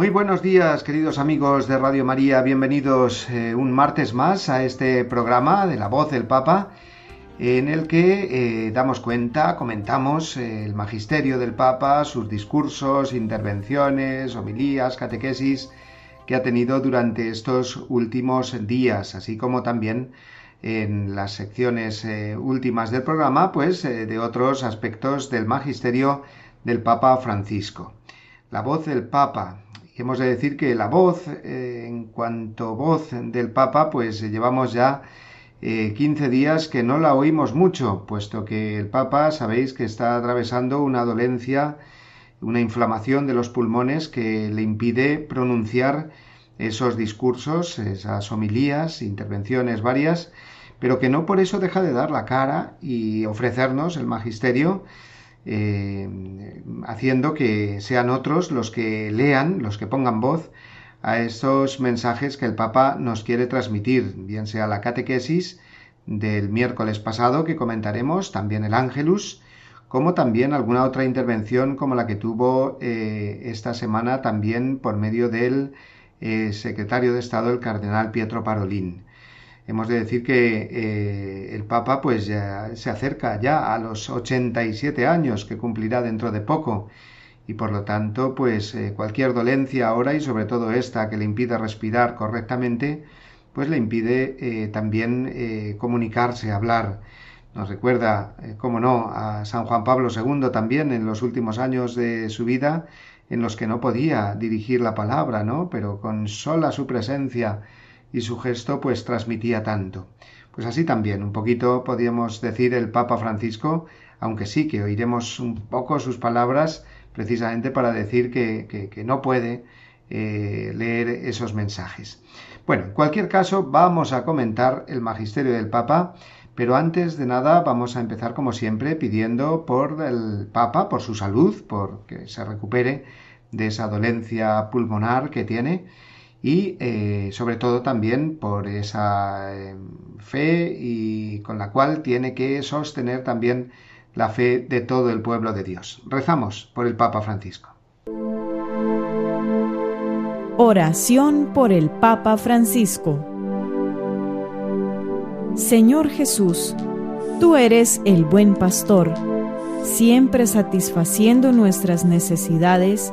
Muy buenos días, queridos amigos de Radio María. Bienvenidos eh, un martes más a este programa de la voz del Papa, en el que eh, damos cuenta, comentamos eh, el magisterio del Papa, sus discursos, intervenciones, homilías, catequesis que ha tenido durante estos últimos días, así como también en las secciones últimas del programa, pues de otros aspectos del magisterio del Papa Francisco. La voz del Papa, hemos de decir que la voz, eh, en cuanto voz del Papa, pues llevamos ya 15 eh, días que no la oímos mucho, puesto que el Papa, sabéis que está atravesando una dolencia, una inflamación de los pulmones que le impide pronunciar esos discursos, esas homilías, intervenciones varias, pero que no por eso deja de dar la cara y ofrecernos el magisterio eh, haciendo que sean otros los que lean, los que pongan voz a estos mensajes que el Papa nos quiere transmitir, bien sea la catequesis del miércoles pasado que comentaremos, también el Ángelus, como también alguna otra intervención como la que tuvo eh, esta semana también por medio del eh, secretario de Estado, el cardenal Pietro Parolín. Hemos de decir que eh, el Papa pues se acerca ya a los 87 años que cumplirá dentro de poco y por lo tanto pues eh, cualquier dolencia ahora y sobre todo esta que le impide respirar correctamente pues le impide eh, también comunicarse, hablar. Nos recuerda, como no, a San Juan Pablo II también en los últimos años de su vida en los que no podía dirigir la palabra, ¿no? Pero con sola su presencia y su gesto pues transmitía tanto. Pues así también, un poquito podríamos decir el Papa Francisco, aunque sí que oiremos un poco sus palabras precisamente para decir que, no puede eh, leer esos mensajes. Bueno, en cualquier caso vamos a comentar el magisterio del Papa, pero antes de nada vamos a empezar como siempre pidiendo por el Papa, por su salud, por que se recupere de esa dolencia pulmonar que tiene y eh, sobre todo también por esa eh, fe y con la cual tiene que sostener también la fe de todo el pueblo de Dios. Rezamos por el Papa Francisco. Oración por el Papa Francisco. Señor Jesús, tú eres el buen pastor, siempre satisfaciendo nuestras necesidades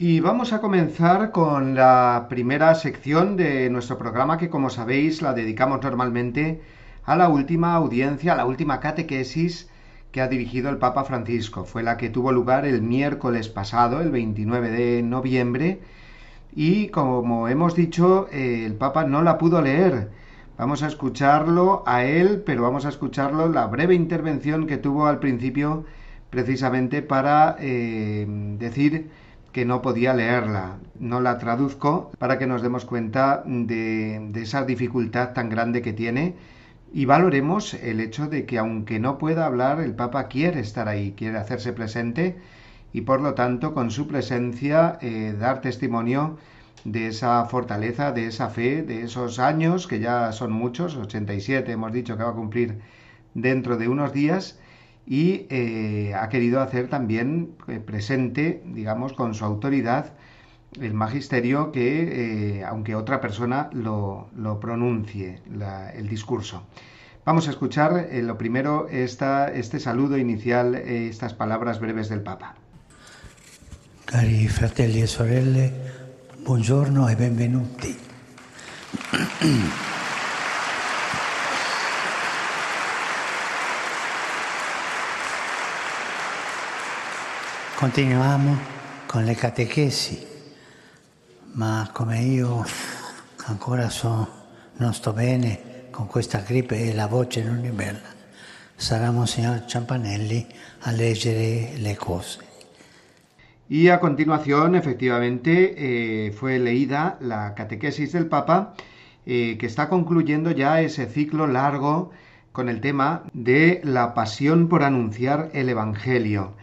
Y vamos a comenzar con la primera sección de nuestro programa que como sabéis la dedicamos normalmente a la última audiencia, a la última catequesis que ha dirigido el Papa Francisco. Fue la que tuvo lugar el miércoles pasado, el 29 de noviembre, y como hemos dicho, eh, el Papa no la pudo leer. Vamos a escucharlo a él, pero vamos a escucharlo la breve intervención que tuvo al principio precisamente para eh, decir que no podía leerla. No la traduzco para que nos demos cuenta de, esa dificultad tan grande que tiene y valoremos el hecho de que aunque no pueda hablar, el Papa quiere estar ahí, quiere hacerse presente y por lo tanto con su presencia eh, dar testimonio de esa fortaleza, de esa fe, de esos años, que ya son muchos, 87 hemos dicho que va a cumplir dentro de unos días, y eh, ha querido hacer también eh, presente, digamos, con su autoridad, el magisterio que, eh, aunque otra persona lo, pronuncie, el discurso. Vamos a escuchar lo primero esta, este saludo inicial, estas palabras breves del Papa. Cari fratelli e sorelle, buongiorno e benvenuti. Continuiamo con le catechesi, ma come io ancora so, non sto bene con questa gripe e la voce non è bella, sarà Monsignor Ciampanelli a leggere le cose. Y a continuación, efectivamente, eh, fue leída la catequesis del Papa, eh, que está concluyendo ya ese ciclo largo con el tema de la pasión por anunciar el Evangelio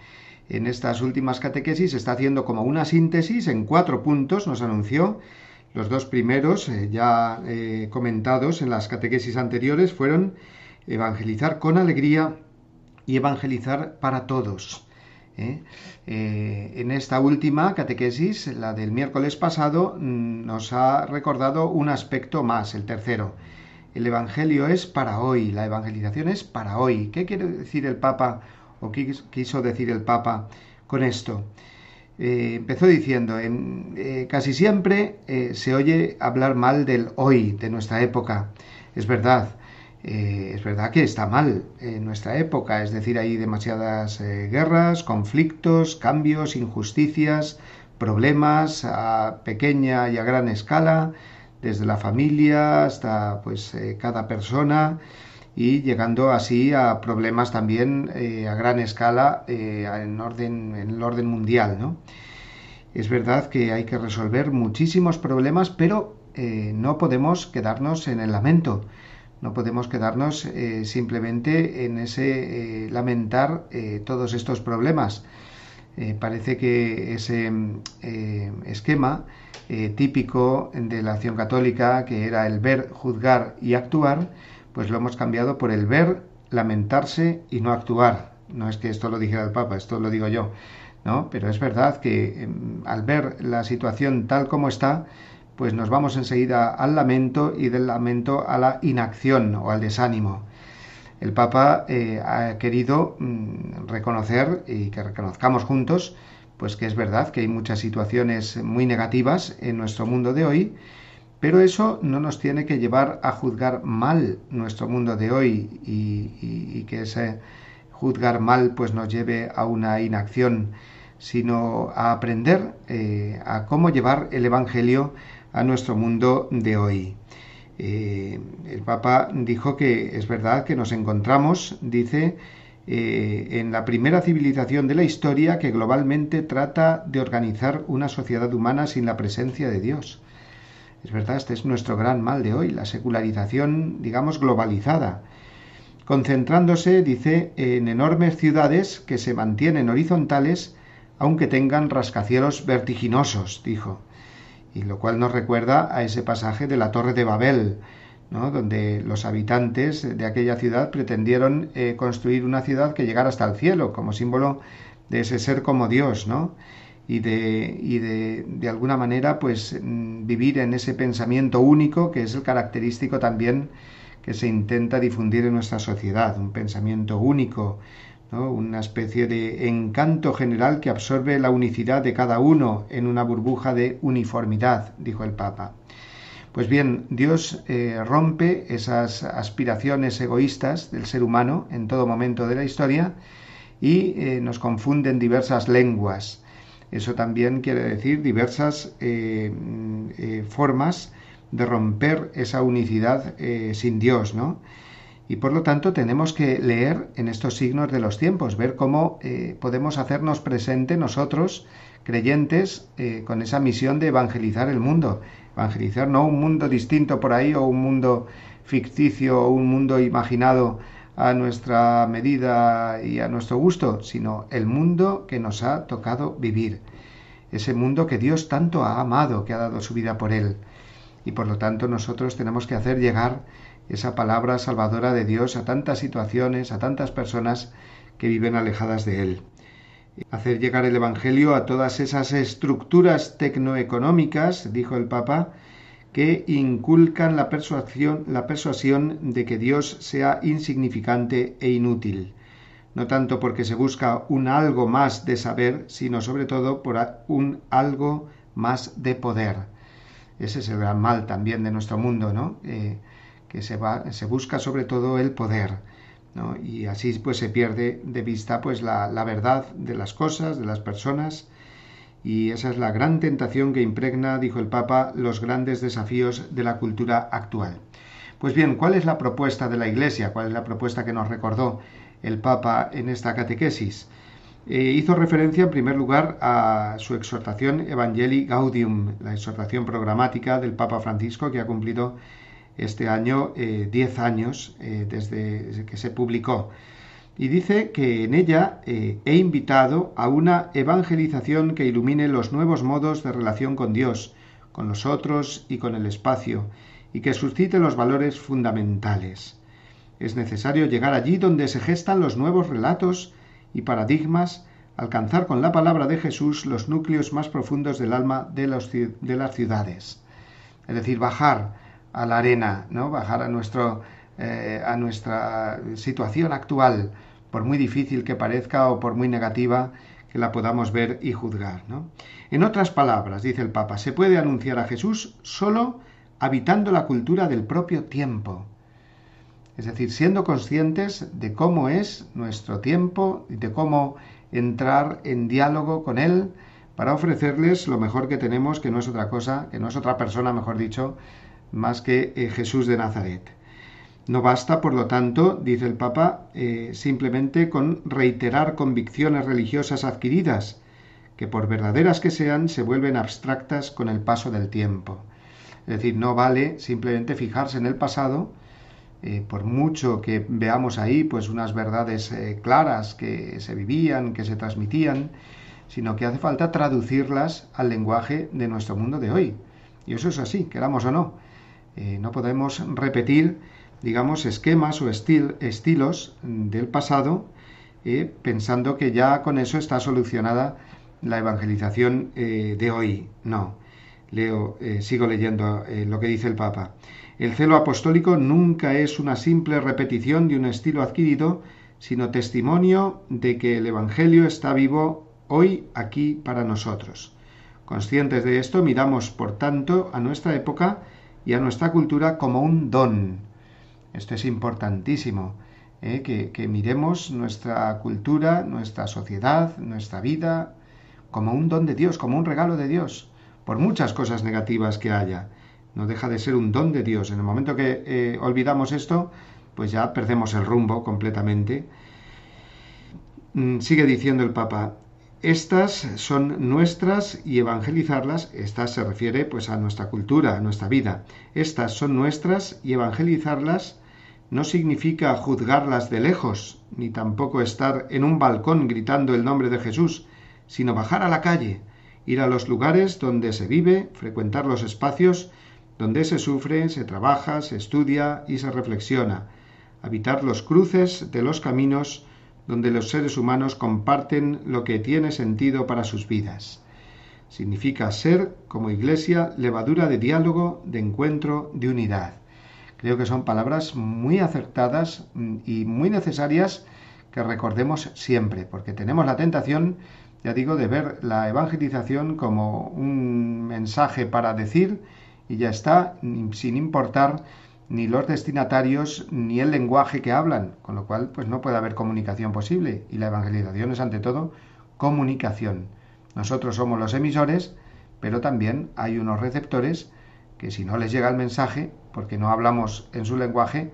en estas últimas catequesis está haciendo como una síntesis en cuatro puntos, nos anunció. Los dos primeros, eh, ya eh, comentados en las catequesis anteriores, fueron evangelizar con alegría y evangelizar para todos. ¿eh? en esta última catequesis, la del miércoles pasado, mm, nos ha recordado un aspecto más, el tercero. El Evangelio es para hoy, la evangelización es para hoy. ¿Qué quiere decir el Papa o quiso decir el Papa con esto. Eh, empezó diciendo, en, eh, casi siempre eh, se oye hablar mal del hoy, de nuestra época. Es verdad, es verdad que está mal en nuestra época, es decir, hay demasiadas guerras, conflictos, cambios, injusticias, problemas a pequeña y a gran escala, desde la familia hasta pues cada persona y llegando así a problemas también eh, a gran escala eh, en, orden, en el orden mundial. ¿no? Es verdad que hay que resolver muchísimos problemas, pero eh, no podemos quedarnos en el lamento, no podemos quedarnos simplemente en ese lamentar todos estos problemas. parece que ese esquema típico de la acción católica, que era el ver, juzgar y actuar, pues lo hemos cambiado por el ver, lamentarse y no actuar. No es que esto lo dijera el Papa, esto lo digo yo, ¿no? Pero es verdad que em, al ver la situación tal como está, pues nos vamos enseguida al lamento y del lamento a la inacción o al desánimo. El Papa eh, ha querido mm, reconocer y que reconozcamos juntos, pues que es verdad que hay muchas situaciones muy negativas en nuestro mundo de hoy, pero eso no nos tiene que llevar a juzgar mal nuestro mundo de hoy y, que ese juzgar mal pues nos lleve a una inacción, sino a aprender eh, a cómo llevar el Evangelio a nuestro mundo de hoy. Eh, el Papa dijo que es verdad que nos encontramos, dice, eh, en la primera civilización de la historia que globalmente trata de organizar una sociedad humana sin la presencia de Dios. Es verdad, este es nuestro gran mal de hoy, la secularización, digamos, globalizada, concentrándose, dice, en enormes ciudades que se mantienen horizontales, aunque tengan rascacielos vertiginosos, dijo. Y lo cual nos recuerda a ese pasaje de la Torre de Babel, ¿no? donde los habitantes de aquella ciudad pretendieron eh, construir una ciudad que llegara hasta el cielo, como símbolo de ese ser como Dios, ¿no? Y de, y de, de alguna manera pues mm, vivir en ese pensamiento único que es el característico también que se intenta difundir en nuestra sociedad, un pensamiento único, una especie de encanto general que absorbe la unicidad de cada uno en una burbuja de uniformidad, dijo el Papa. Pues bien, Dios eh, rompe esas aspiraciones egoístas del ser humano en todo momento de la historia y eh, nos confunde en diversas lenguas eso también quiere decir diversas eh, eh, formas de romper esa unicidad eh, sin Dios, ¿no? Y por lo tanto tenemos que leer en estos signos de los tiempos, ver cómo podemos hacernos presente nosotros, creyentes, con esa misión de evangelizar el mundo. Evangelizar no un mundo distinto por ahí o un mundo ficticio o un mundo imaginado a nuestra medida y a nuestro gusto, sino el mundo que nos ha tocado vivir. ese mundo que Dios tanto ha amado, que ha dado su vida por él. Y por lo tanto nosotros tenemos que hacer llegar esa palabra salvadora de Dios a tantas situaciones, a tantas personas que viven alejadas de Él. Hacer llegar el Evangelio a todas esas estructuras tecnoeconómicas, dijo el Papa, que inculcan la persuasión, la persuasión de que Dios sea insignificante e inútil, no tanto porque se busca un algo más de saber, sino sobre todo por un algo más de poder. Ese es el gran mal también de nuestro mundo, ¿no? Eh, que se, va, se busca sobre todo el poder, ¿no? Y así pues se pierde de vista pues la, la verdad de las cosas, de las personas, y esa es la gran tentación que impregna, dijo el Papa, los grandes desafíos de la cultura actual. Pues bien, ¿cuál es la propuesta de la Iglesia? ¿Cuál es la propuesta que nos recordó el Papa en esta catequesis? Eh, hizo referencia en primer lugar a su exhortación Evangelii Gaudium, la exhortación programática del Papa Francisco que ha cumplido este año 10 eh, años eh, desde que se publicó y dice que en ella eh, he invitado a una evangelización que ilumine los nuevos modos de relación con Dios, con los otros y con el espacio, y que suscite los valores fundamentales. Es necesario llegar allí donde se gestan los nuevos relatos y paradigmas, alcanzar con la palabra de Jesús los núcleos más profundos del alma de, de las ciudades. Es decir, bajar a la arena, ¿no? bajar a nuestro eh, a nuestra situación actual, por muy difícil que parezca o por muy negativa que la podamos ver y juzgar. En otras palabras, dice el Papa, se puede anunciar a Jesús solo habitando la cultura del propio tiempo. Es decir, siendo conscientes de cómo es nuestro tiempo y de cómo entrar en diálogo con Él para ofrecerles lo mejor que tenemos, que no es otra cosa, que no es otra persona, mejor dicho, más que eh, Jesús de Nazaret. No basta, por lo tanto, dice el Papa, eh, simplemente con reiterar convicciones religiosas adquiridas, que por verdaderas que sean, se vuelven abstractas con el paso del tiempo. Es decir, no vale simplemente fijarse en el pasado, eh, por mucho que veamos ahí pues unas verdades eh, claras que se vivían, que se transmitían, sino que hace falta traducirlas al lenguaje de nuestro mundo de hoy. Y eso es así, queramos o no. no podemos repetir digamos, esquemas o estilos del pasado, eh, pensando que ya con eso está solucionada la evangelización eh, de hoy. No, leo, eh, sigo leyendo lo que dice el Papa. El celo apostólico nunca es una simple repetición de un estilo adquirido, sino testimonio de que el Evangelio está vivo hoy aquí para nosotros. Conscientes de esto, miramos, por tanto, a nuestra época y a nuestra cultura como un don, esto es importantísimo, ¿eh? que, miremos nuestra cultura, nuestra sociedad, nuestra vida como un don de Dios, como un regalo de Dios, por muchas cosas negativas que haya. No deja de ser un don de Dios. En el momento que eh, olvidamos esto, pues ya perdemos el rumbo completamente. Mm, sigue diciendo el Papa, estas son nuestras y evangelizarlas, estas se refiere pues a nuestra cultura, a nuestra vida. Estas son nuestras y evangelizarlas no significa juzgarlas de lejos, ni tampoco estar en un balcón gritando el nombre de Jesús, sino bajar a la calle, ir a los lugares donde se vive, frecuentar los espacios donde se sufre, se trabaja, se estudia y se reflexiona, habitar los cruces de los caminos donde los seres humanos comparten lo que tiene sentido para sus vidas. Significa ser, como iglesia, levadura de diálogo, de encuentro, de unidad. Creo que son palabras muy acertadas mm, y muy necesarias que recordemos siempre, porque tenemos la tentación, ya digo, de ver la evangelización como un mensaje para decir y ya está, sin importar ni los destinatarios ni el lenguaje que hablan, con lo cual pues no puede haber comunicación posible y la evangelización es ante todo comunicación. Nosotros somos los emisores, pero también hay unos receptores que si no les llega el mensaje, porque no hablamos en su lenguaje,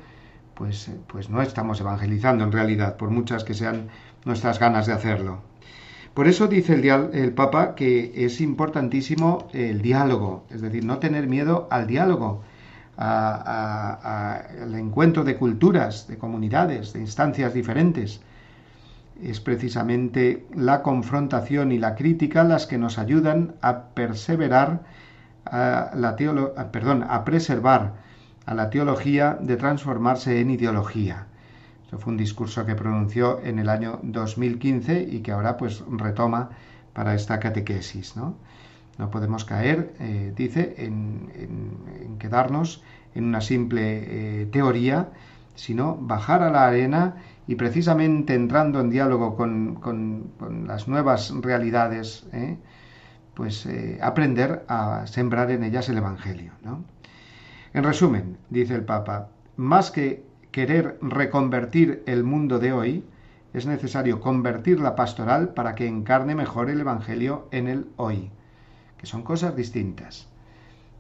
pues, pues no estamos evangelizando en realidad, por muchas que sean nuestras ganas de hacerlo. Por eso dice el, Papa que es importantísimo el diálogo, es decir, no tener miedo al diálogo, al encuentro de culturas, de comunidades, de instancias diferentes. es precisamente la confrontación y la crítica las que nos ayudan a perseverar a la perdón, a preservar a la teología de transformarse en ideología. Eso fue un discurso que pronunció en el año 2015 y que ahora pues retoma para esta catequesis. No, podemos caer, eh, dice, en, quedarnos en una simple eh, teoría, sino bajar a la arena y precisamente entrando en diálogo con, las nuevas realidades, ¿eh? pues aprender a sembrar en ellas el Evangelio. En resumen, dice el Papa, más que querer reconvertir el mundo de hoy, es necesario convertir la pastoral para que encarne mejor el Evangelio en el hoy, que son cosas distintas.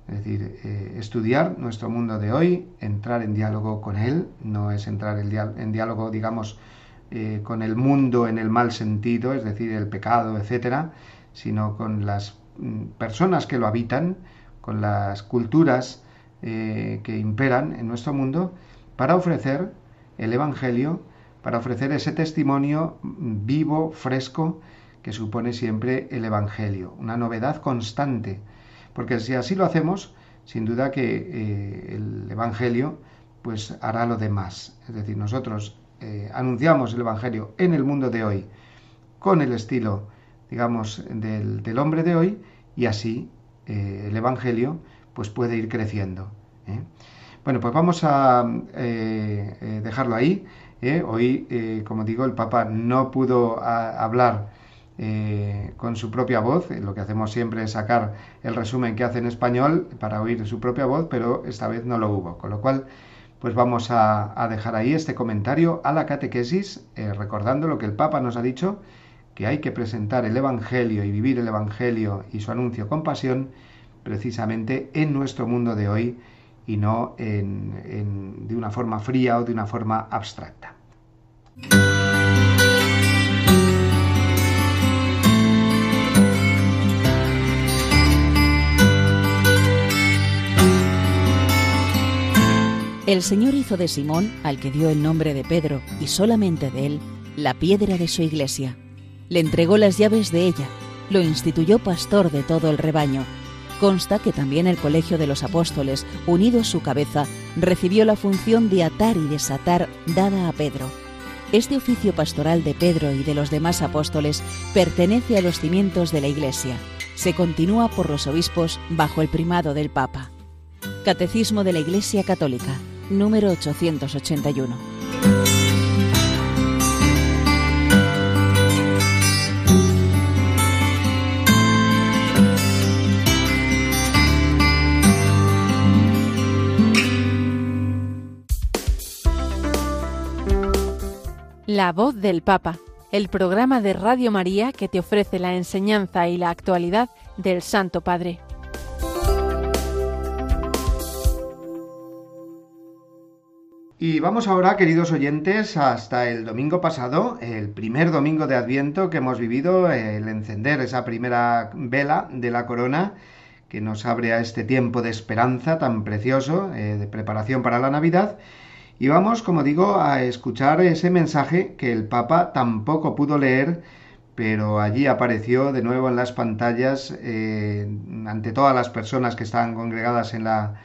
Es decir, eh, estudiar nuestro mundo de hoy, entrar en diálogo con él, no es entrar en, diálogo, digamos, eh, con el mundo en el mal sentido, es decir, el pecado, etcétera, sino con las mm, personas que lo habitan, con las culturas eh, que imperan en nuestro mundo, para ofrecer el Evangelio, para ofrecer ese testimonio vivo, fresco, que supone siempre el Evangelio, una novedad constante porque si así lo hacemos, sin duda que eh, el Evangelio pues hará lo demás. Es decir, nosotros eh, anunciamos el Evangelio en el mundo de hoy con el estilo, digamos, del, hombre de hoy y así el Evangelio pues puede ir creciendo. Bueno, pues vamos a dejarlo ahí. Hoy, como digo, el Papa no pudo hablar eh, con su propia voz. Eh, lo que hacemos siempre es sacar el resumen que hace en español para oír su propia voz, pero esta vez no lo hubo. Con lo cual, pues vamos a, dejar ahí este comentario a la catequesis, eh, recordando lo que el Papa nos ha dicho, que hay que presentar el Evangelio y vivir el Evangelio y su anuncio con pasión, precisamente en nuestro mundo de hoy y no de una forma fría o de una forma abstracta. El Señor hizo de Simón, al que dio el nombre de Pedro, y solamente de él, la piedra de su iglesia. Le entregó las llaves de ella, lo instituyó pastor de todo el rebaño. Consta que también el colegio de los apóstoles, unido a su cabeza, recibió la función de atar y desatar dada a Pedro. Este oficio pastoral de Pedro y de los demás apóstoles pertenece a los cimientos de la Iglesia. Se continúa por los obispos bajo el primado del Papa. Catecismo de la Iglesia Católica, número 881. La voz del Papa, el programa de Radio María que te ofrece la enseñanza y la actualidad del Santo Padre. Y vamos ahora, queridos oyentes, hasta el domingo pasado, el primer domingo de Adviento que hemos vivido, el encender esa primera vela de la corona que nos abre a este tiempo de esperanza tan precioso, eh, de preparación para la Navidad. Y vamos, como digo, a escuchar ese mensaje que el Papa tampoco pudo leer, pero allí apareció de nuevo en las pantallas eh, ante todas las personas que estaban congregadas en la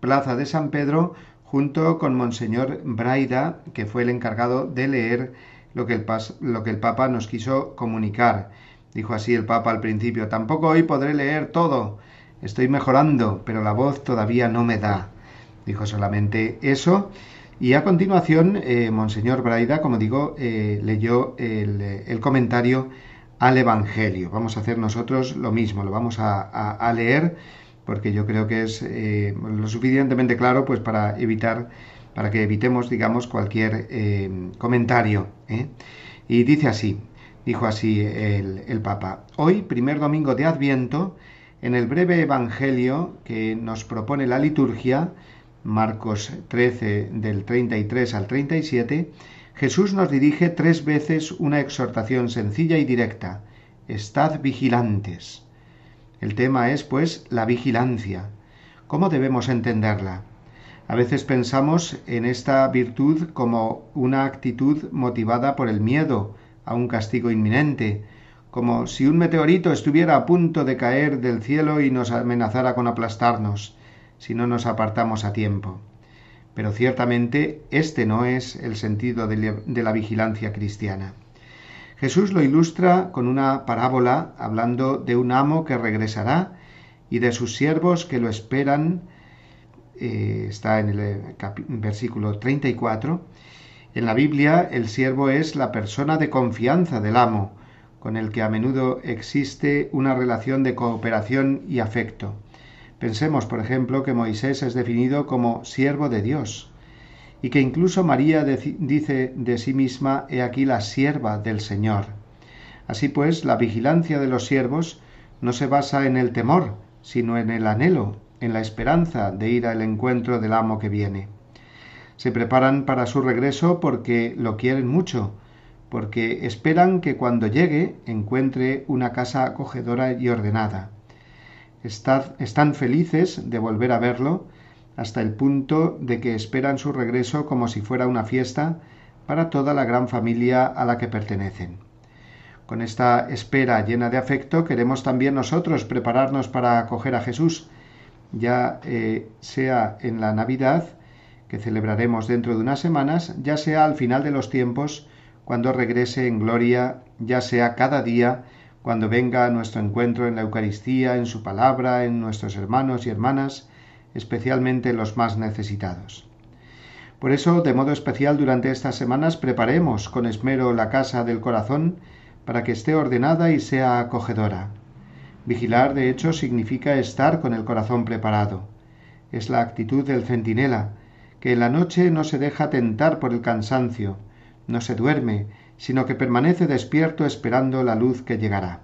plaza de San Pedro, junto con Monseñor Braida, que fue el encargado de leer lo que el, lo que el Papa nos quiso comunicar. Dijo así el Papa al principio, tampoco hoy podré leer todo, estoy mejorando, pero la voz todavía no me da. Dijo solamente eso. Y a continuación, eh, Monseñor Braida, como digo, eh, leyó el, comentario al Evangelio. Vamos a hacer nosotros lo mismo, lo vamos a leer porque yo creo que es eh, lo suficientemente claro pues para evitar para que evitemos digamos cualquier eh, comentario ¿eh? y dice así dijo así el Papa hoy primer domingo de Adviento en el breve Evangelio que nos propone la liturgia Marcos 13 del 33 al 37 Jesús nos dirige tres veces una exhortación sencilla y directa estad vigilantes el tema es, pues, la vigilancia. ¿Cómo debemos entenderla? A veces pensamos en esta virtud como una actitud motivada por el miedo a un castigo inminente, como si un meteorito estuviera a punto de caer del cielo y nos amenazara con aplastarnos si no nos apartamos a tiempo. Pero ciertamente este no es el sentido de la vigilancia cristiana. Jesús lo ilustra con una parábola hablando de un amo que regresará y de sus siervos que lo esperan. Eh, está en el eh, versículo 34. En la Biblia el siervo es la persona de confianza del amo, con el que a menudo existe una relación de cooperación y afecto. Pensemos, por ejemplo, que Moisés es definido como siervo de Dios y que incluso María dice de sí misma, he aquí la sierva del Señor. Así pues, la vigilancia de los siervos no se basa en el temor, sino en el anhelo, en la esperanza de ir al encuentro del amo que viene. Se preparan para su regreso porque lo quieren mucho, porque esperan que cuando llegue encuentre una casa acogedora y ordenada están felices de volver a verlo hasta el punto de que esperan su regreso como si fuera una fiesta para toda la gran familia a la que pertenecen. Con esta espera llena de afecto queremos también nosotros prepararnos para acoger a Jesús, ya eh, sea en la Navidad, que celebraremos dentro de unas semanas, ya sea al final de los tiempos, cuando regrese en gloria, ya sea cada día, cuando venga a nuestro encuentro en la Eucaristía, en su palabra, en nuestros hermanos y hermanas, especialmente los más necesitados. Por eso, de modo especial durante estas semanas, preparemos con esmero la casa del corazón para que esté ordenada y sea acogedora. Vigilar, de hecho, significa estar con el corazón preparado. Es la actitud del centinela, que en la noche no se deja tentar por el cansancio, no se duerme, sino que permanece despierto esperando la luz que llegará.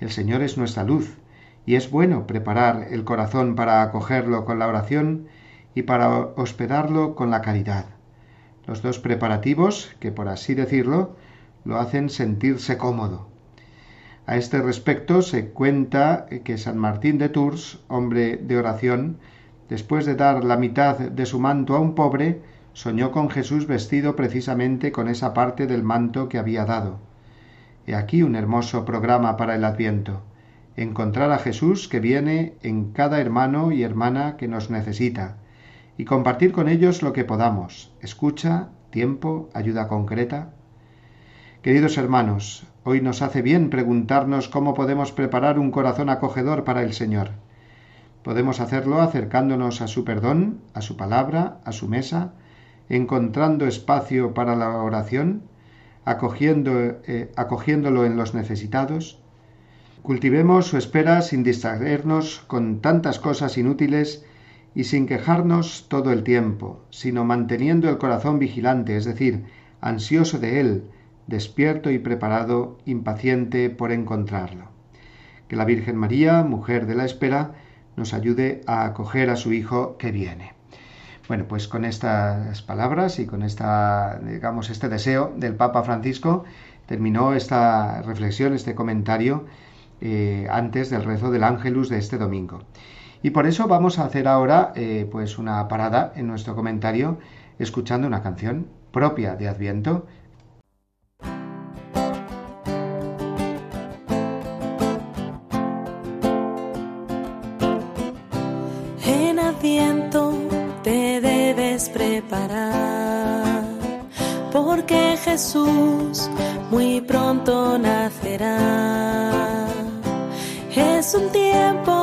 El Señor es nuestra luz, y es bueno preparar el corazón para acogerlo con la oración y para hospedarlo con la caridad. Los dos preparativos, que por así decirlo, lo hacen sentirse cómodo. A este respecto se cuenta que San Martín de Tours, hombre de oración, después de dar la mitad de su manto a un pobre, soñó con Jesús vestido precisamente con esa parte del manto que había dado. He aquí un hermoso programa para el Adviento. Encontrar a Jesús que viene en cada hermano y hermana que nos necesita, y compartir con ellos lo que podamos, escucha, tiempo, ayuda concreta. Queridos hermanos, hoy nos hace bien preguntarnos cómo podemos preparar un corazón acogedor para el Señor. Podemos hacerlo acercándonos a su perdón, a su palabra, a su mesa, encontrando espacio para la oración, acogiendo, eh, acogiéndolo en los necesitados. Cultivemos su espera sin distraernos con tantas cosas inútiles y sin quejarnos todo el tiempo, sino manteniendo el corazón vigilante, es decir, ansioso de él, despierto y preparado, impaciente por encontrarlo. Que la Virgen María, mujer de la espera, nos ayude a acoger a su Hijo que viene. Bueno, pues con estas palabras y con esta, digamos, este deseo del Papa Francisco terminó esta reflexión, este comentario eh, antes del rezo del Ángelus de este domingo. Y por eso vamos a hacer ahora eh, pues una parada en nuestro comentario escuchando una canción propia de Adviento Jesús muy pronto nacerá. Es un tiempo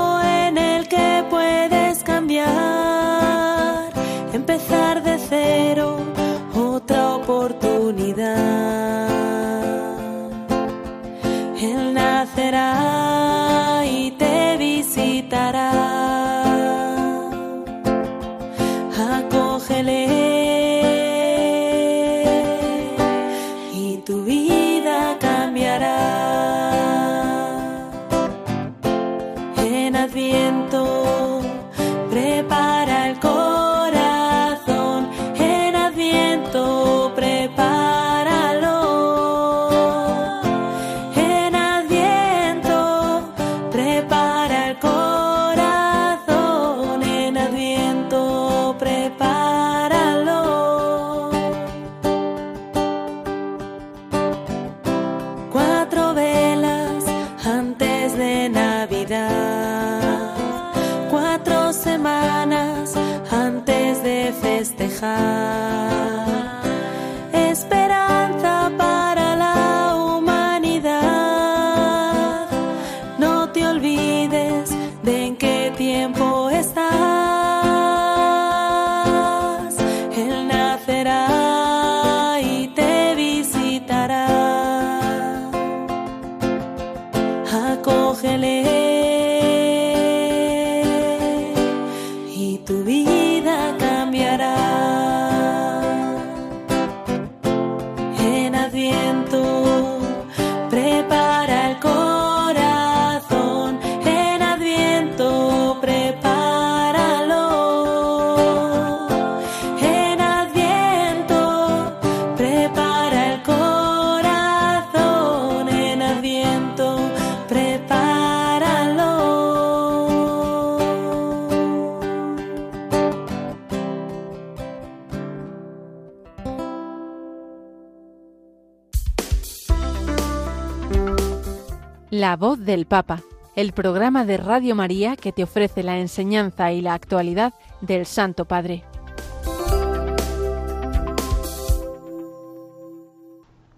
La voz del Papa, el programa de Radio María que te ofrece la enseñanza y la actualidad del Santo Padre.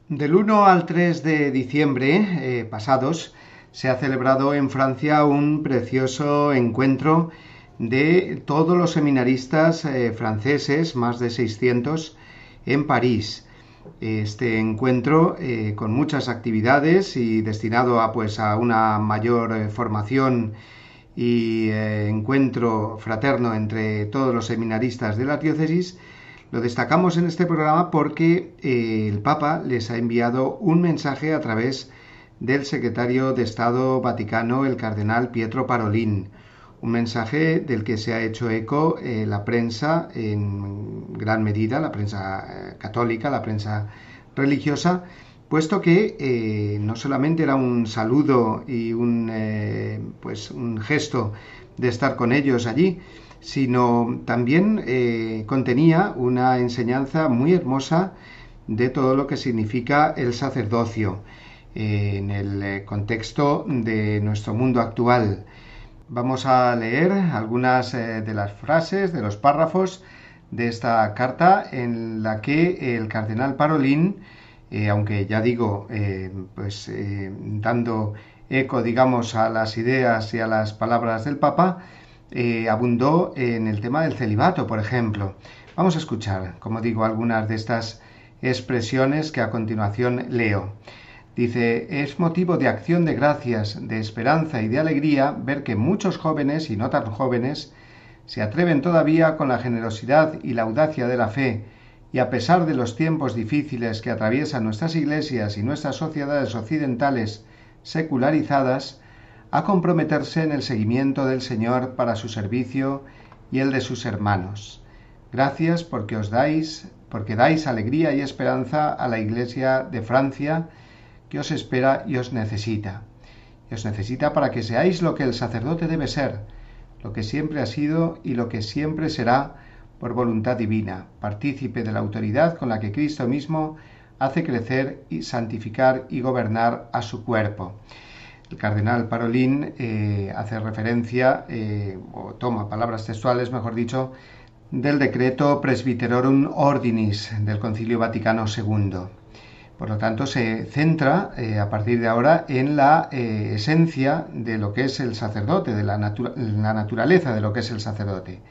Del 1 al 3 de diciembre eh, pasados se ha celebrado en Francia un precioso encuentro de todos los seminaristas eh, franceses, más de 600, en París. Este encuentro eh, con muchas actividades y destinado a pues a una mayor eh, formación y eh, encuentro fraterno entre todos los seminaristas de la diócesis, lo destacamos en este programa porque el Papa les ha enviado un mensaje a través del secretario de Estado Vaticano, el cardenal Pietro Parolin. Un mensaje del que se ha hecho eco eh, la prensa en gran medida, la prensa eh, católica, la prensa religiosa, puesto que eh, no solamente era un saludo y un, pues un gesto de estar con ellos allí, sino también contenía una enseñanza muy hermosa de todo lo que significa el sacerdocio en el contexto de nuestro mundo actual. Vamos a leer algunas eh, de las frases, de los párrafos de esta carta en la que el cardenal Parolin, eh, aunque ya digo, eh, pues dando eco, digamos, a las ideas y a las palabras del Papa, abundó en el tema del celibato, por ejemplo. Vamos a escuchar, como digo, algunas de estas expresiones que a continuación leo. Dice, es motivo de acción de gracias, de esperanza y de alegría ver que muchos jóvenes y no tan jóvenes se atreven todavía con la generosidad y la audacia de la fe, y a pesar de los tiempos difíciles que atraviesan nuestras iglesias y nuestras sociedades occidentales secularizadas, a comprometerse en el seguimiento del Señor para su servicio y el de sus hermanos. Gracias porque os dais, porque dais alegría y esperanza a la Iglesia de Francia que os espera y os necesita. Y os necesita para que seáis lo que el sacerdote debe ser, lo que siempre ha sido y lo que siempre será por voluntad divina, partícipe de la autoridad con la que Cristo mismo hace crecer y santificar y gobernar a su cuerpo. El cardenal Parolin eh, hace referencia, eh, o toma palabras textuales, mejor dicho, del decreto Presbyterorum Ordinis del Concilio Vaticano II. Por lo tanto, se centra eh, a partir de ahora en la eh, esencia de lo que es el sacerdote, de la, natura la naturaleza de lo que es el sacerdote.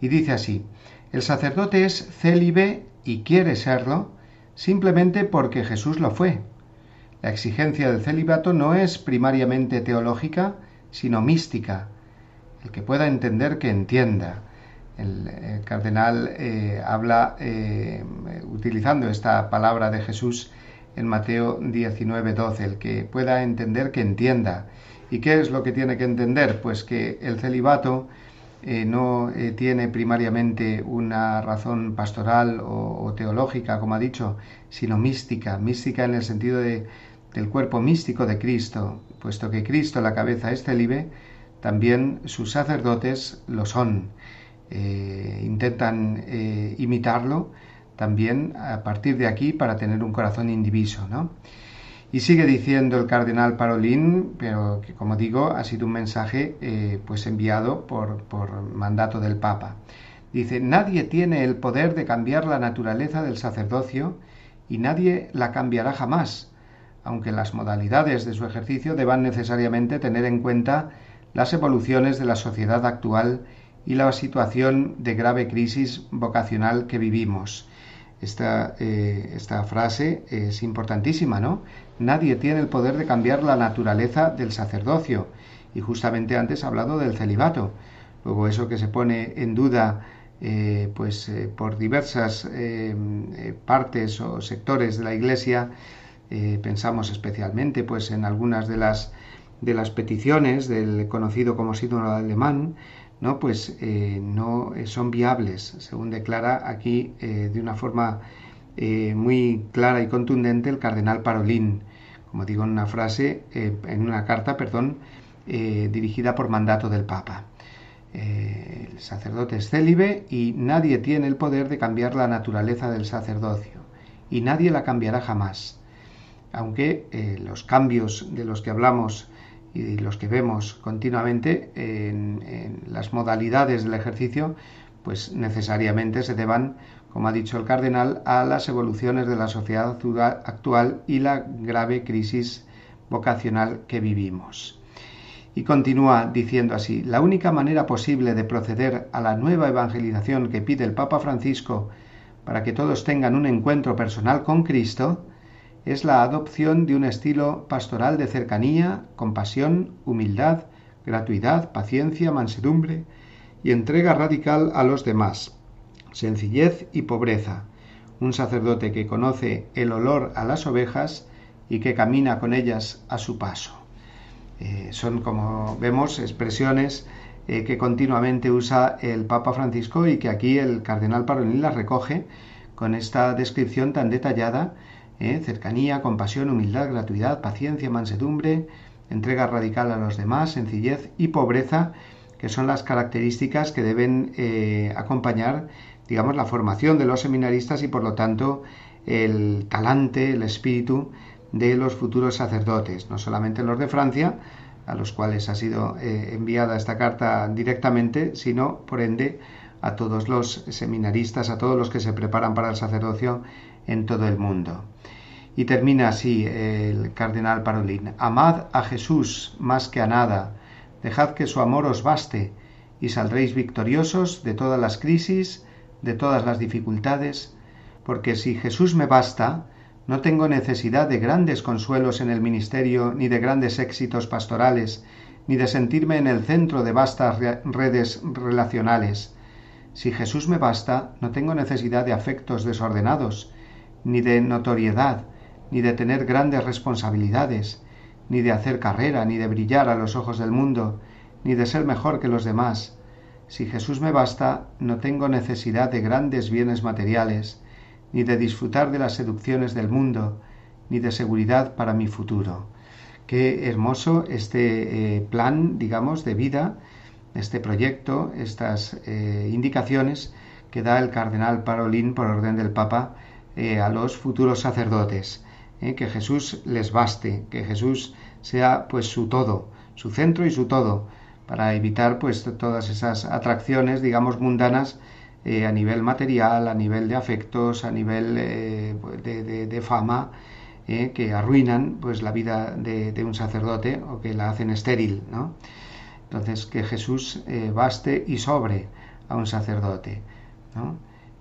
Y dice así, el sacerdote es célibe y quiere serlo simplemente porque Jesús lo fue. La exigencia del celibato no es primariamente teológica, sino mística. El que pueda entender, que entienda. El, el cardenal eh, habla eh, utilizando esta palabra de Jesús en Mateo 19, 12. El que pueda entender, que entienda. ¿Y qué es lo que tiene que entender? Pues que el celibato eh, no eh, tiene primariamente una razón pastoral o, teológica, como ha dicho, sino mística, mística en el sentido de, del cuerpo místico de Cristo, puesto que Cristo, la cabeza, es célibe, también sus sacerdotes lo son. Eh, intentan imitarlo también a partir de aquí para tener un corazón indiviso, ¿no? Y sigue diciendo el cardenal Parolin, pero que como digo ha sido un mensaje eh, pues enviado por, por, mandato del Papa. Dice, nadie tiene el poder de cambiar la naturaleza del sacerdocio y nadie la cambiará jamás, aunque las modalidades de su ejercicio deban necesariamente tener en cuenta las evoluciones de la sociedad actual y la situación de grave crisis vocacional que vivimos. Esta, eh, esta, frase es importantísima, ¿no? Nadie tiene el poder de cambiar la naturaleza del sacerdocio. Y justamente antes ha hablado del celibato. Luego eso que se pone en duda eh, pues eh, por diversas partes o sectores de la Iglesia, pensamos especialmente pues en algunas de las de las peticiones del conocido como sínodo alemán, ¿no? pues eh, no eh, son viables, según declara aquí eh, de una forma muy clara y contundente el cardenal Parolín, como digo en una frase, en una carta, perdón, dirigida por mandato del Papa. el sacerdote es célibe y nadie tiene el poder de cambiar la naturaleza del sacerdocio, y nadie la cambiará jamás. Aunque los cambios de los que hablamos y los que vemos continuamente en, las modalidades del ejercicio, pues necesariamente se deban, como ha dicho el cardenal, a las evoluciones de la sociedad actual y la grave crisis vocacional que vivimos. Y continúa diciendo así, la única manera posible de proceder a la nueva evangelización que pide el Papa Francisco para que todos tengan un encuentro personal con Cristo es la adopción de un estilo pastoral de cercanía, compasión, humildad, gratuidad, paciencia, mansedumbre y entrega radical a los demás, sencillez y pobreza, un sacerdote que conoce el olor a las ovejas y que camina con ellas a su paso. Eh, son, como vemos, expresiones eh, que continuamente usa el Papa Francisco y que aquí el cardenal Parolin las recoge con esta descripción tan detallada ¿eh? cercanía, compasión, humildad, gratuidad, paciencia, mansedumbre, entrega radical a los demás, sencillez y pobreza, que son las características que deben eh, acompañar, digamos, la formación de los seminaristas y por lo tanto el talante, el espíritu de los futuros sacerdotes, no solamente los de Francia, a los cuales ha sido eh, enviada esta carta directamente, sino por ende a todos los seminaristas, a todos los que se preparan para el sacerdocio en todo el mundo. Y termina así el cardenal Parolín. Amad a Jesús más que a nada, dejad que su amor os baste y saldréis victoriosos de todas las crisis, de todas las dificultades, porque si Jesús me basta, no tengo necesidad de grandes consuelos en el ministerio, ni de grandes éxitos pastorales, ni de sentirme en el centro de vastas redes relacionales. Si Jesús me basta, no tengo necesidad de afectos desordenados, ni de notoriedad, ni de tener grandes responsabilidades, ni de hacer carrera, ni de brillar a los ojos del mundo, ni de ser mejor que los demás. Si Jesús me basta, no tengo necesidad de grandes bienes materiales, ni de disfrutar de las seducciones del mundo, ni de seguridad para mi futuro. Qué hermoso este eh, plan, digamos, de vida, este proyecto, estas eh, indicaciones que da el cardenal Parolín por orden del Papa eh, a los futuros sacerdotes. ¿eh? que Jesús les baste, que Jesús sea pues su todo, su centro y su todo, para evitar pues todas esas atracciones, digamos, mundanas eh, a nivel material, a nivel de afectos, a nivel pues, de, fama, que arruinan pues la vida de, un sacerdote o que la hacen estéril, ¿no? Entonces, que Jesús baste y sobre a un sacerdote.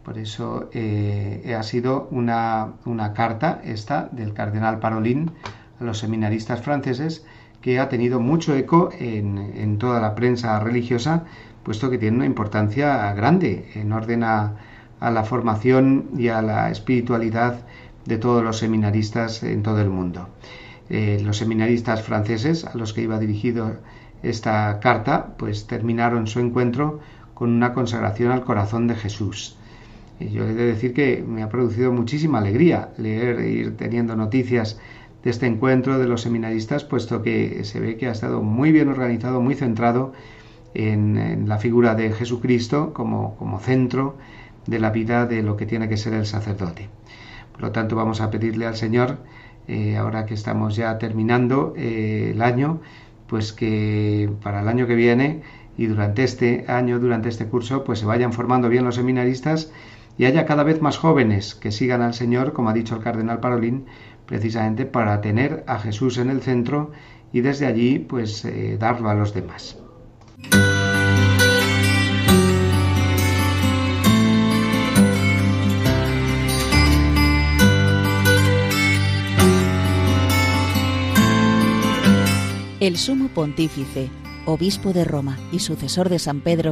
Por eso eh, ha sido una, carta esta del cardenal Parolín a los seminaristas franceses que ha tenido mucho eco en, toda la prensa religiosa, puesto que tiene una importancia grande en orden a, la formación y a la espiritualidad de todos los seminaristas en todo el mundo. Eh, los seminaristas franceses a los que iba dirigido esta carta, pues terminaron su encuentro con una consagración al corazón de Jesús yo he de decir que me ha producido muchísima alegría leer e ir teniendo noticias de este encuentro de los seminaristas, puesto que se ve que ha estado muy bien organizado, muy centrado en, la figura de Jesucristo como, como, centro de la vida de lo que tiene que ser el sacerdote. Por lo tanto, vamos a pedirle al Señor, eh, ahora que estamos ya terminando eh, el año, pues que para el año que viene y durante este año, durante este curso, pues se vayan formando bien los seminaristas y haya cada vez más jóvenes que sigan al Señor, como ha dicho el cardenal Parolín, precisamente para tener a Jesús en el centro y desde allí pues eh, darlo a los demás. El sumo pontífice, obispo de Roma y sucesor de San Pedro,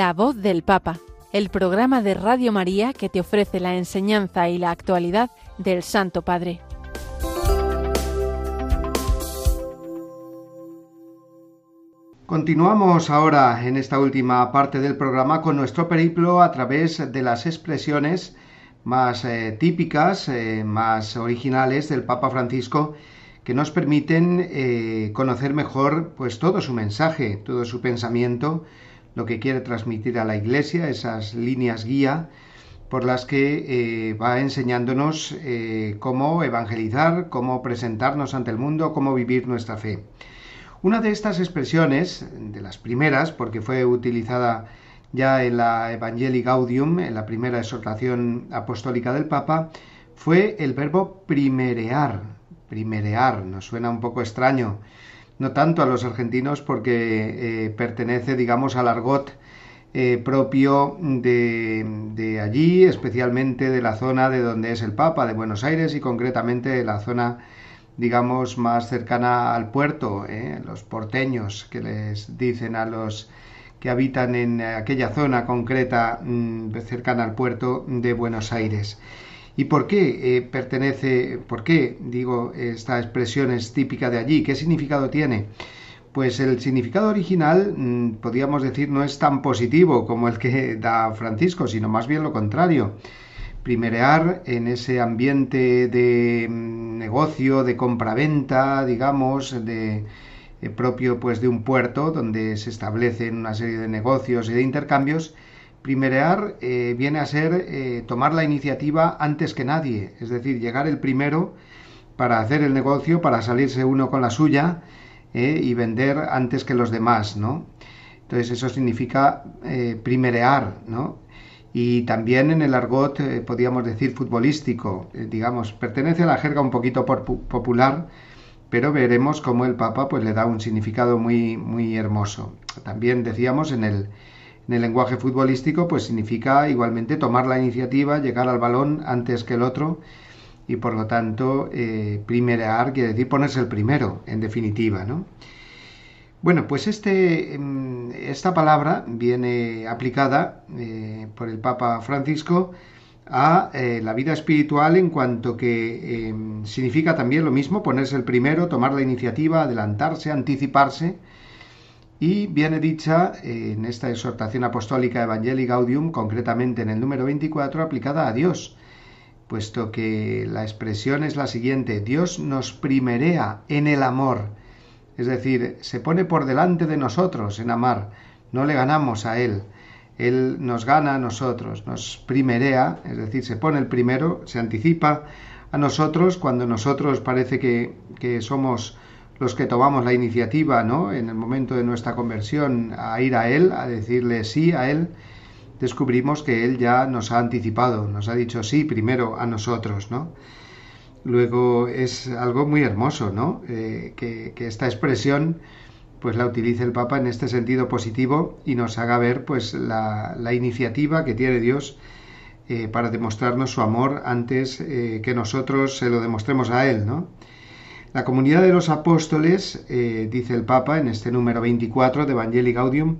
La voz del Papa, el programa de Radio María que te ofrece la enseñanza y la actualidad del Santo Padre. Continuamos ahora en esta última parte del programa con nuestro periplo a través de las expresiones más eh, típicas, eh, más originales del Papa Francisco que nos permiten eh, conocer mejor pues todo su mensaje, todo su pensamiento lo que quiere transmitir a la Iglesia, esas líneas guía por las que eh, va enseñándonos eh, cómo evangelizar, cómo presentarnos ante el mundo, cómo vivir nuestra fe. Una de estas expresiones, de las primeras, porque fue utilizada ya en la Evangelii Gaudium, en la primera exhortación apostólica del Papa, fue el verbo primerear. Primerear, nos suena un poco extraño, no tanto a los argentinos porque eh, pertenece, digamos, al argot eh, propio de, allí, especialmente de la zona de donde es el Papa, de Buenos Aires y concretamente de la zona, digamos, más cercana al puerto, eh, los porteños que les dicen a los que habitan en aquella zona concreta mm, cercana al puerto de Buenos Aires. ¿Y por qué eh, pertenece, por qué digo esta expresión es típica de allí? ¿Qué significado tiene? Pues el significado original, mm, podríamos decir, no es tan positivo como el que da Francisco, sino más bien lo contrario. Primerear en ese ambiente de mm, negocio, de compraventa, digamos, de eh, propio pues de un puerto donde se establecen una serie de negocios y de intercambios, Primerear eh, viene a ser eh, tomar la iniciativa antes que nadie, es decir, llegar el primero para hacer el negocio, para salirse uno con la suya eh, y vender antes que los demás, ¿no? Entonces eso significa primerear, ¿no? Y también en el argot, podríamos decir, futbolístico, digamos, pertenece a la jerga un poquito popular, pero veremos cómo el Papa pues le da un significado muy, muy hermoso. También decíamos en el en el lenguaje futbolístico, pues significa igualmente tomar la iniciativa, llegar al balón antes que el otro y por lo tanto eh, primerear quiere decir ponerse el primero, en definitiva, ¿no? Bueno, pues este, em, esta palabra viene aplicada eh, por el Papa Francisco a eh, la vida espiritual en cuanto que em, significa también lo mismo, ponerse el primero, tomar la iniciativa, adelantarse, anticiparse, y viene dicha en esta exhortación apostólica Evangelii Gaudium, concretamente en el número 24, aplicada a Dios, puesto que la expresión es la siguiente, Dios nos primerea en el amor, es decir, se pone por delante de nosotros en amar, no le ganamos a Él, Él nos gana a nosotros, nos primerea, es decir, se pone el primero, se anticipa a nosotros cuando nosotros parece que, que somos los que tomamos la iniciativa, ¿no? En el momento de nuestra conversión a ir a Él, a decirle sí a Él, descubrimos que Él ya nos ha anticipado, nos ha dicho sí primero a nosotros, ¿no? Luego es algo muy hermoso, ¿no? Eh, que, esta expresión pues la utilice el Papa en este sentido positivo y nos haga ver pues la, iniciativa que tiene Dios eh, para demostrarnos su amor antes eh, que nosotros se lo demostremos a Él, ¿no? La comunidad de los apóstoles, eh, dice el Papa en este número 24 de Evangelii Gaudium,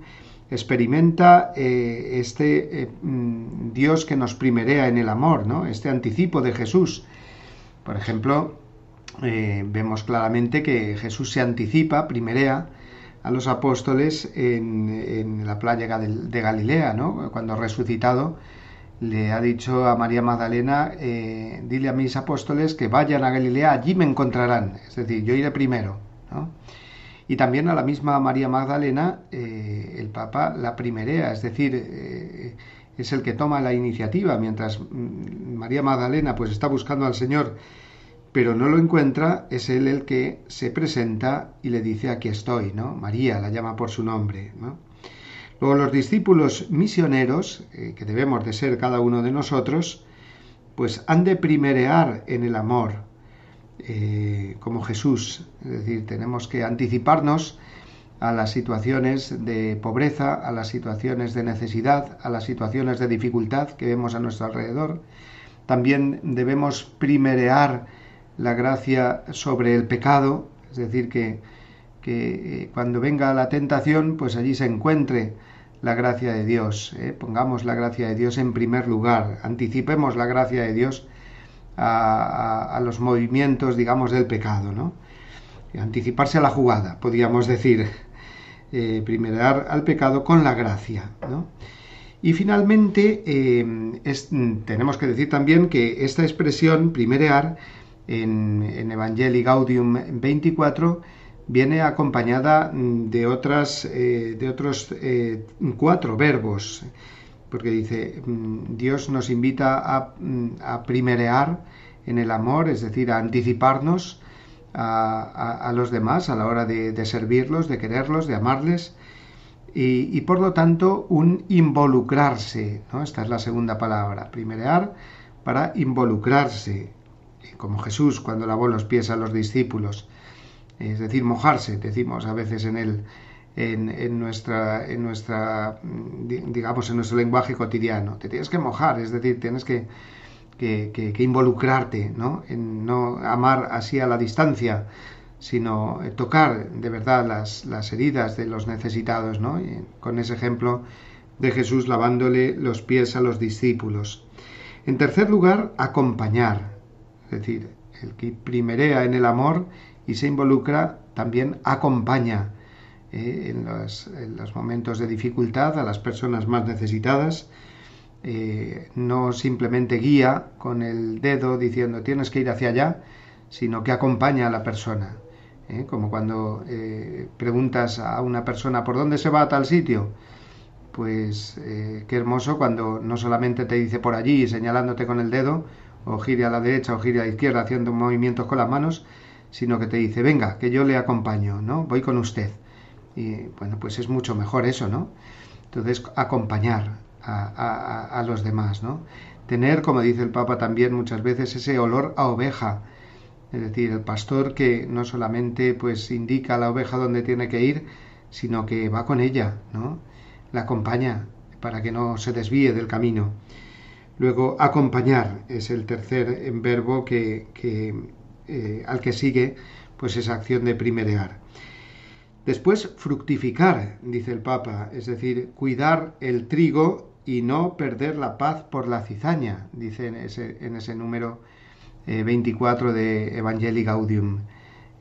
experimenta eh, este eh, mm, Dios que nos primerea en el amor, ¿no? Este anticipo de Jesús. Por ejemplo, vemos claramente que Jesús se anticipa, primerea a los apóstoles en, la playa de Galilea, ¿no? Cuando resucitado le ha dicho a María Magdalena, dile a mis apóstoles que vayan a Galilea, allí me encontrarán. Es decir, yo iré primero, ¿no? Y también a la misma María Magdalena, eh, el Papa la primerea, es decir, eh, es el que toma la iniciativa, mientras mm, María Magdalena pues está buscando al Señor, pero no lo encuentra, es él el que se presenta y le dice aquí estoy, ¿no? María la llama por su nombre, ¿no? Luego los discípulos misioneros, eh, que debemos de ser cada uno de nosotros, pues han de primerear en el amor, eh, como Jesús. Es decir, tenemos que anticiparnos a las situaciones de pobreza, a las situaciones de necesidad, a las situaciones de dificultad que vemos a nuestro alrededor. También debemos primerear la gracia sobre el pecado, es decir, que, eh, cuando venga la tentación, pues allí se encuentre la gracia de Dios. ¿eh? Pongamos la gracia de Dios en primer lugar, anticipemos la gracia de Dios a, los movimientos, digamos, del pecado, ¿no? Anticiparse a la jugada, podríamos decir, eh, primerar al pecado con la gracia, ¿no? Y finalmente, eh, tenemos que decir también que esta expresión, primerear, en, en Evangelii Gaudium 24, viene acompañada de, otras, eh, de otros cuatro verbos porque dice, mm, Dios nos invita mm, a, primerear en el amor, es decir, a anticiparnos a, los demás a la hora de, servirlos, de quererlos, de amarles, y, por lo tanto un involucrarse, ¿no? Esta es la segunda palabra, primerear para involucrarse, como Jesús cuando lavó los pies a los discípulos, es decir, mojarse, decimos a veces en el, en, nuestra, en nuestra, digamos, en nuestro lenguaje cotidiano. Te tienes que mojar, es decir, tienes que, que, involucrarte, ¿no? En no amar así a la distancia, sino tocar de verdad las, las heridas de los necesitados, ¿no? con ese ejemplo de Jesús lavándole los pies a los discípulos. En tercer lugar, acompañar, es decir, el que primerea en el amor y se involucra también acompaña eh, en, los, momentos de dificultad a las personas más necesitadas. Eh, no simplemente guía con el dedo diciendo tienes que ir hacia allá, sino que acompaña a la persona. ¿eh? Como cuando preguntas a una persona por dónde se va a tal sitio, pues qué hermoso cuando no solamente te dice por allí señalándote con el dedo, o gire a la derecha o gire a la izquierda haciendo movimientos con las manos, sino que te dice, venga, que yo le acompaño, ¿no? Voy con usted. Y bueno, pues es mucho mejor eso, ¿no? Entonces, acompañar a, los demás, ¿no? Tener, como dice el Papa también muchas veces, ese olor a oveja. Es decir, el pastor que no solamente pues indica a la oveja dónde tiene que ir, sino que va con ella, ¿no? La acompaña para que no se desvíe del camino. Luego, acompañar es el tercer verbo que, eh, al que sigue pues esa acción de primerear. Después, fructificar, dice el Papa, es decir, cuidar el trigo y no perder la paz por la cizaña, dice en ese, número 24 eh, de Evangelii Gaudium.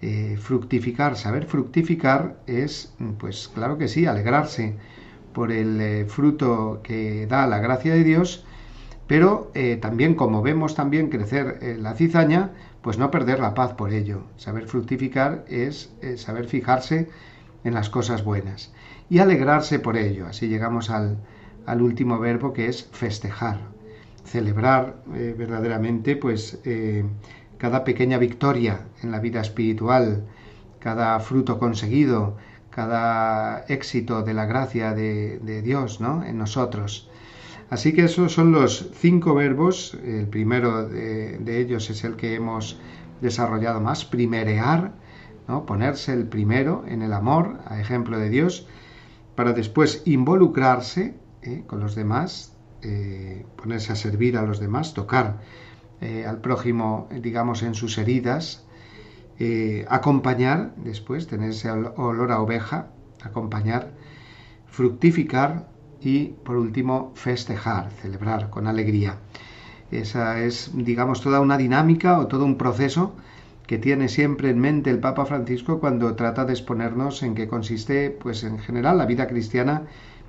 Eh, fructificar, saber fructificar es, pues claro que sí, alegrarse por el fruto que da la gracia de Dios, pero también como vemos también crecer la cizaña, pues no perder la paz por ello. Saber fructificar es saber fijarse en las cosas buenas y alegrarse por ello. Así llegamos al, último verbo que es festejar, celebrar eh, verdaderamente pues eh, cada pequeña victoria en la vida espiritual, cada fruto conseguido, cada éxito de la gracia de, Dios ¿no? en nosotros. Así que esos son los cinco verbos. El primero de, ellos es el que hemos desarrollado más, primerear, ponerse el primero en el amor, a ejemplo de Dios, para después involucrarse ¿eh? con los demás, eh, ponerse a servir a los demás, tocar eh, al prójimo, digamos, en sus heridas, acompañar después, tener ese olor a oveja, acompañar, fructificar y por último festejar, celebrar con alegría. Esa es, digamos, toda una dinámica o todo un proceso que tiene siempre en mente el Papa Francisco cuando trata de exponernos en qué consiste, pues en general, la vida cristiana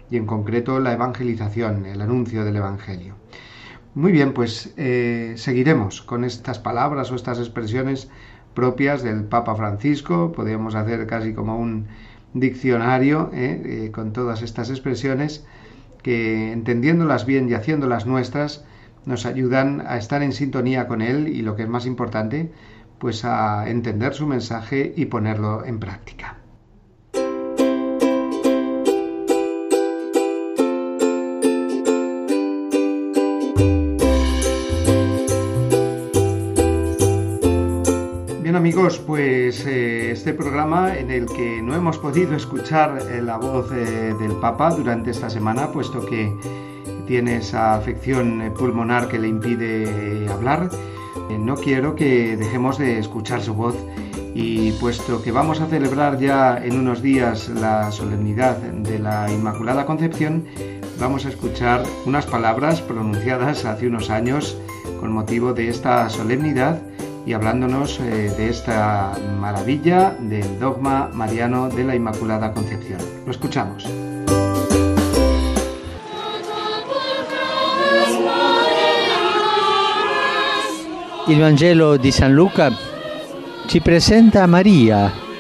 y en concreto la evangelización, el anuncio del Evangelio. Muy bien, pues eh, seguiremos con estas palabras o estas expresiones propias del Papa Francisco. Podríamos hacer casi como un diccionario eh, eh, con todas estas expresiones que entendiéndolas bien y haciéndolas nuestras nos ayudan a estar en sintonía con él y lo que es más importante, pues a entender su mensaje y ponerlo en práctica. Amigos, pues eh, este programa en el que no hemos podido escuchar eh, la voz eh, del Papa durante esta semana, puesto que tiene esa afección pulmonar que le impide hablar, no quiero que dejemos de escuchar su voz. Y puesto que vamos a celebrar ya en unos días la solemnidad de la Inmaculada Concepción, vamos a escuchar unas palabras pronunciadas hace unos años con motivo de esta solemnidad y hablándonos eh, de esta maravilla del dogma mariano de la Inmaculada Concepción. Lo escuchamos. El Evangelio de San Luca ci presenta a María.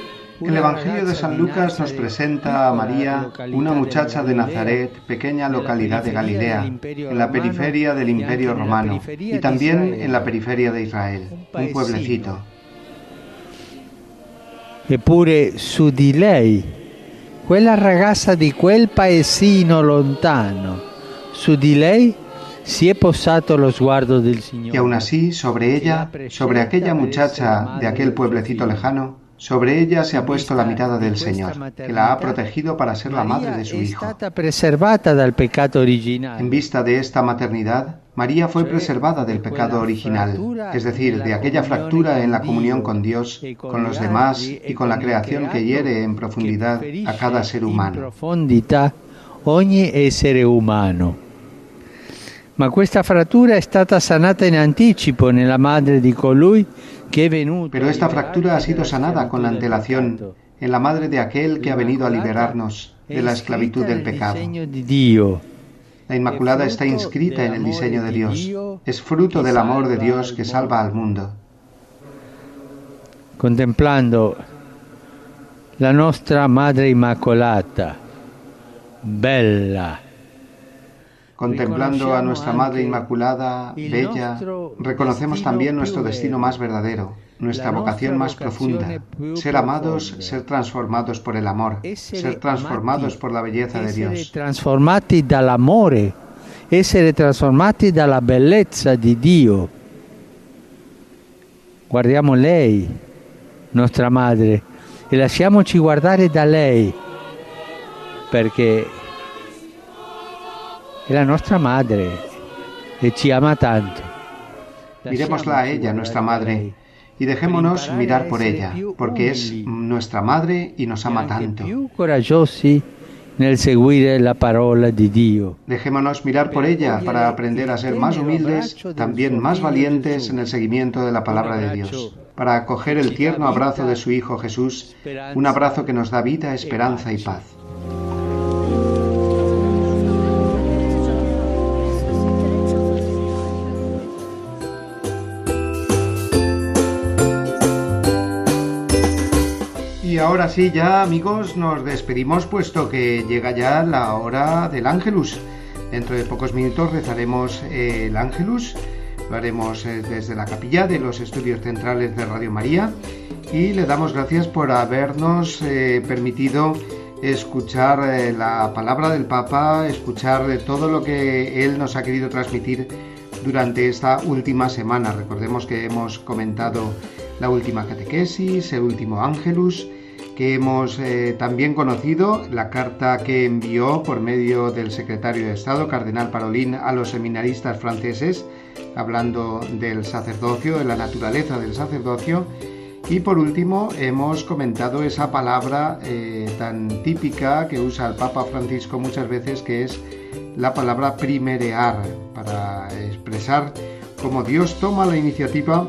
El Evangelio de San Lucas nos presenta a María, una muchacha de Nazaret, pequeña localidad de Galilea, en la periferia del Imperio Romano y también en la periferia de Israel, un pueblecito. Eppure su di lei, quella ragazza di quel paesino lontano, su di lei si è posato lo sguardo del Signore. Y aún así, sobre ella, sobre aquella muchacha de aquel pueblecito lejano, sobre ella se ha puesto la mirada del Señor, que la ha protegido para ser la madre de su Hijo. En vista de esta maternidad, María fue preservada del pecado original, es decir, de aquella fractura en la comunión con Dios, con los demás y con la creación que hiere en profundidad a cada ser humano. Ma questa frattura è stata sanata in anticipo nella madre di colui Pero esta fractura ha sido sanada con la antelación en la madre de aquel que ha venido a liberarnos de la esclavitud del pecado. La Inmaculada está inscrita en el diseño de Dios. Es fruto del amor de Dios que salva al mundo. Contemplando la nostra Madre Inmaculata, bella, Contemplando a nuestra Madre Inmaculada, bella, reconocemos también nuestro destino más verdadero, nuestra vocación más profunda, ser amados, ser transformados por el amor, ser transformados por la belleza de Dios. Transformati dall'amore, essere transformati dalla bellezza di Dio. Guardiamo lei, nostra madre, e lasciamoci guardare da lei, perché es la nuestra madre e ci ama tanto. Miremosla a ella, nuestra madre, y dejémonos mirar por ella, porque es nuestra madre y nos ama tanto. nel seguire la parola di Dio. Dejémonos mirar por ella para aprender a ser más humildes, también más valientes en el seguimiento de la palabra de Dios, para acoger el tierno abrazo de su Hijo Jesús, un abrazo que nos da vida, esperanza y paz. Ahora sí, ya amigos, nos despedimos puesto que llega ya la hora del Ángelus. Dentro de pocos minutos rezaremos el Ángelus, lo haremos eh, desde la capilla de los estudios centrales de Radio María y le damos gracias por habernos eh, permitido escuchar eh, la palabra del Papa, escuchar todo lo que él nos ha querido transmitir durante esta última semana. Recordemos que hemos comentado la última catequesis, el último ángelus, que hemos eh, también conocido, la carta que envió por medio del secretario de Estado, Cardenal Parolín, a los seminaristas franceses, hablando del sacerdocio, de la naturaleza del sacerdocio, Y por último, hemos comentado esa palabra eh, tan típica que usa el Papa Francisco muchas veces, que es la palabra primerear, para expresar cómo Dios toma la iniciativa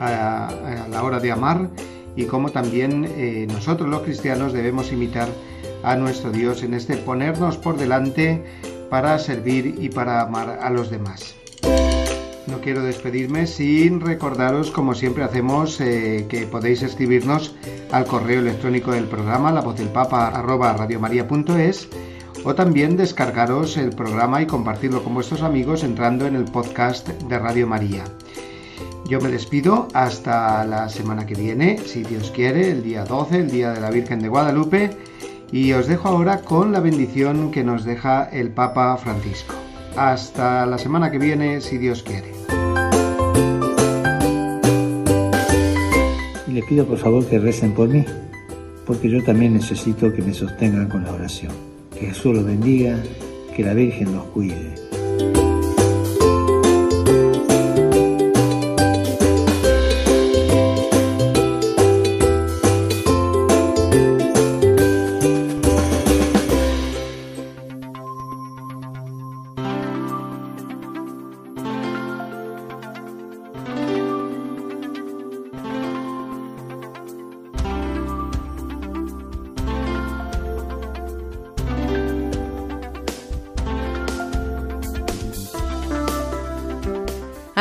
a, la hora de amar y cómo también eh, nosotros los cristianos debemos imitar a nuestro Dios en este ponernos por delante para servir y para amar a los demás. No quiero despedirme sin recordaros, como siempre hacemos, eh, que podéis escribirnos al correo electrónico del programa, la voz del papa arroba radiomaria.es, o también descargaros el programa y compartirlo con vuestros amigos entrando en el podcast de Radio María. Yo me despido hasta la semana que viene, si Dios quiere, el día 12, el día de la Virgen de Guadalupe, y os dejo ahora con la bendición que nos deja el Papa Francisco. Hasta la semana que viene, si Dios quiere. Y les pido por favor que recen por mí, porque yo también necesito que me sostengan con la oración. Que Jesús los bendiga, que la Virgen los cuide.